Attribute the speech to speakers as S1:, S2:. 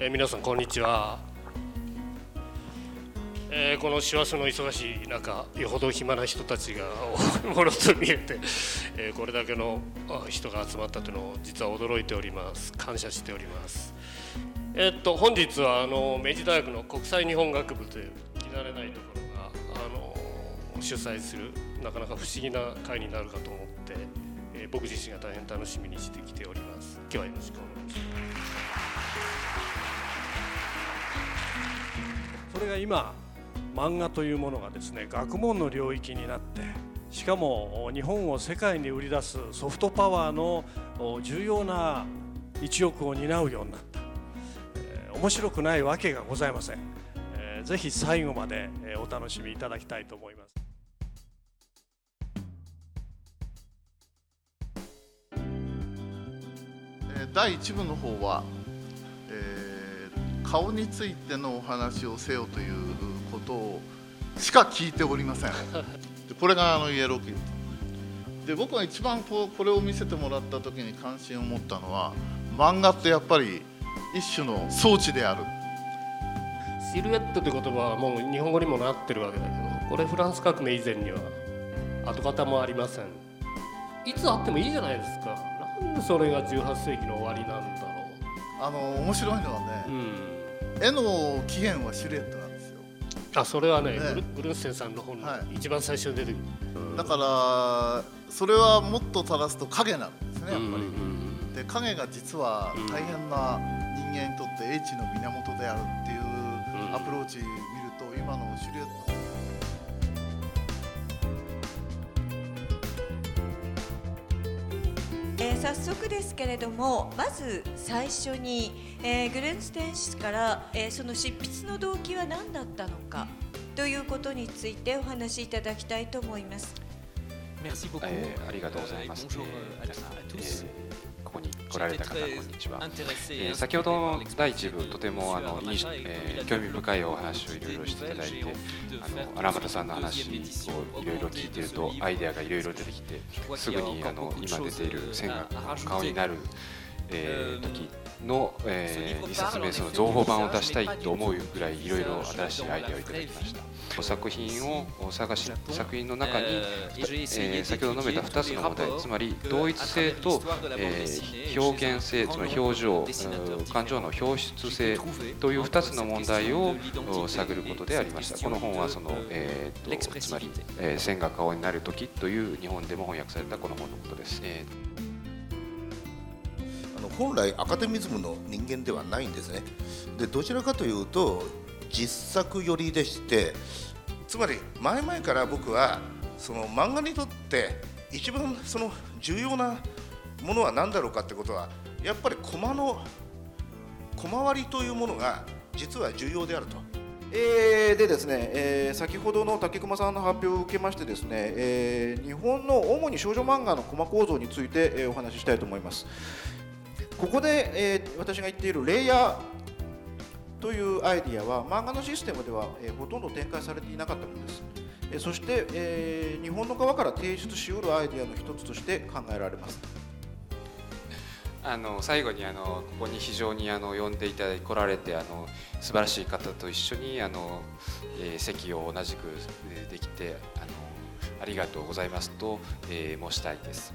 S1: えー、皆さんこんにちは、えー、この師走の忙しい中よほど暇な人たちが もろと見えて、えー、これだけの人が集まったというのを実は驚いております。感謝しております。えー、っと本日はあの明治大学の国際日本学部という聞き慣れないところがあの主催するなかなか不思議な会になるかと思って、えー、僕自身が大変楽しみにしてきております。今日はよろしくお願いします。
S2: 今漫画というものがですね学問の領域になってしかも日本を世界に売り出すソフトパワーの重要な一翼を担うようになった、えー、面白くないわけがございません、えー、ぜひ最後までお楽しみいただきたいと思います。
S3: 第1部の方は顔についてのお話をせよということをしか聞いておりません。でこれがあのイエローキッドで僕が一番こうこれを見せてもらった時に関心を持ったのは漫画ってやっぱり一種の装置である。
S1: シルエットという言葉はもう日本語にもなってるわけだけどこれフランス革命以前には跡形もありません。いつあってもいいじゃないですか。なんでそれが18世紀の終わりなんだろう。
S3: あの面白いのはね、うん。絵の起源はシルエットなんですよ。
S1: あそれはね、ね、グルンステンさんの本の一番最初に出てくる、
S3: はい、だからそれはもっと正すと影なんですねやっぱり、うんうん、で影が実は大変な人間にとって英知の源であるっていうアプローチ見ると今のシルエット
S4: えー、早速ですけれどもまず最初に、えー、グレンステン氏から、えー、その執筆の動機は何だったのかということについてお話しいただきたいと思います。
S5: えー、ありがとうございます。えーここに来られた方こんにちは、えー、先ほどの第1部とてもあの、えー、興味深いお話をいろいろしていただいてあの荒俣さんの話をいろいろ聞いているとアイデアがいろいろ出てきてすぐにあの今出ている線が顔になる、えー、時の、えー、2冊目その情報版を出したいと思うぐらいいろいろ新しいアイデアをいただきました。作品を探し作品の中に、えー、先ほど述べた2つの問題つまり同一性と、えー、表現性つまり表情感情の表出性という2つの問題を探ることでありましたこの本はその、えーと、つまり、えー、線が顔になる時という日本でも翻訳されたこの本のことです、え
S6: ー、本来アカデミズムの人間ではないんですねでどちらかというと実作寄りでしてつまり前々から僕はその漫画にとって一番その重要なものは何だろうかってことはやっぱりコマの小回りというものが実は重要であると。
S7: えー、でですね、えー、先ほどの竹熊さんの発表を受けましてですね、えー、日本の主に少女漫画のコマ構造について、えー、お話ししたいと思います。ここで、えー、私が言っているレイヤーというアイディアは漫画のシステムでは、えー、ほとんど展開されていなかったものです、えー、そして、えー、日本の側から提出しうるアイディアの一つとして考えられます
S5: あの最後にあのここに非常にあの呼んでいただいて来られてあの素晴らしい方と一緒にあの、えー、席を同じくできてあのありがとうございますと、えー、申したいです。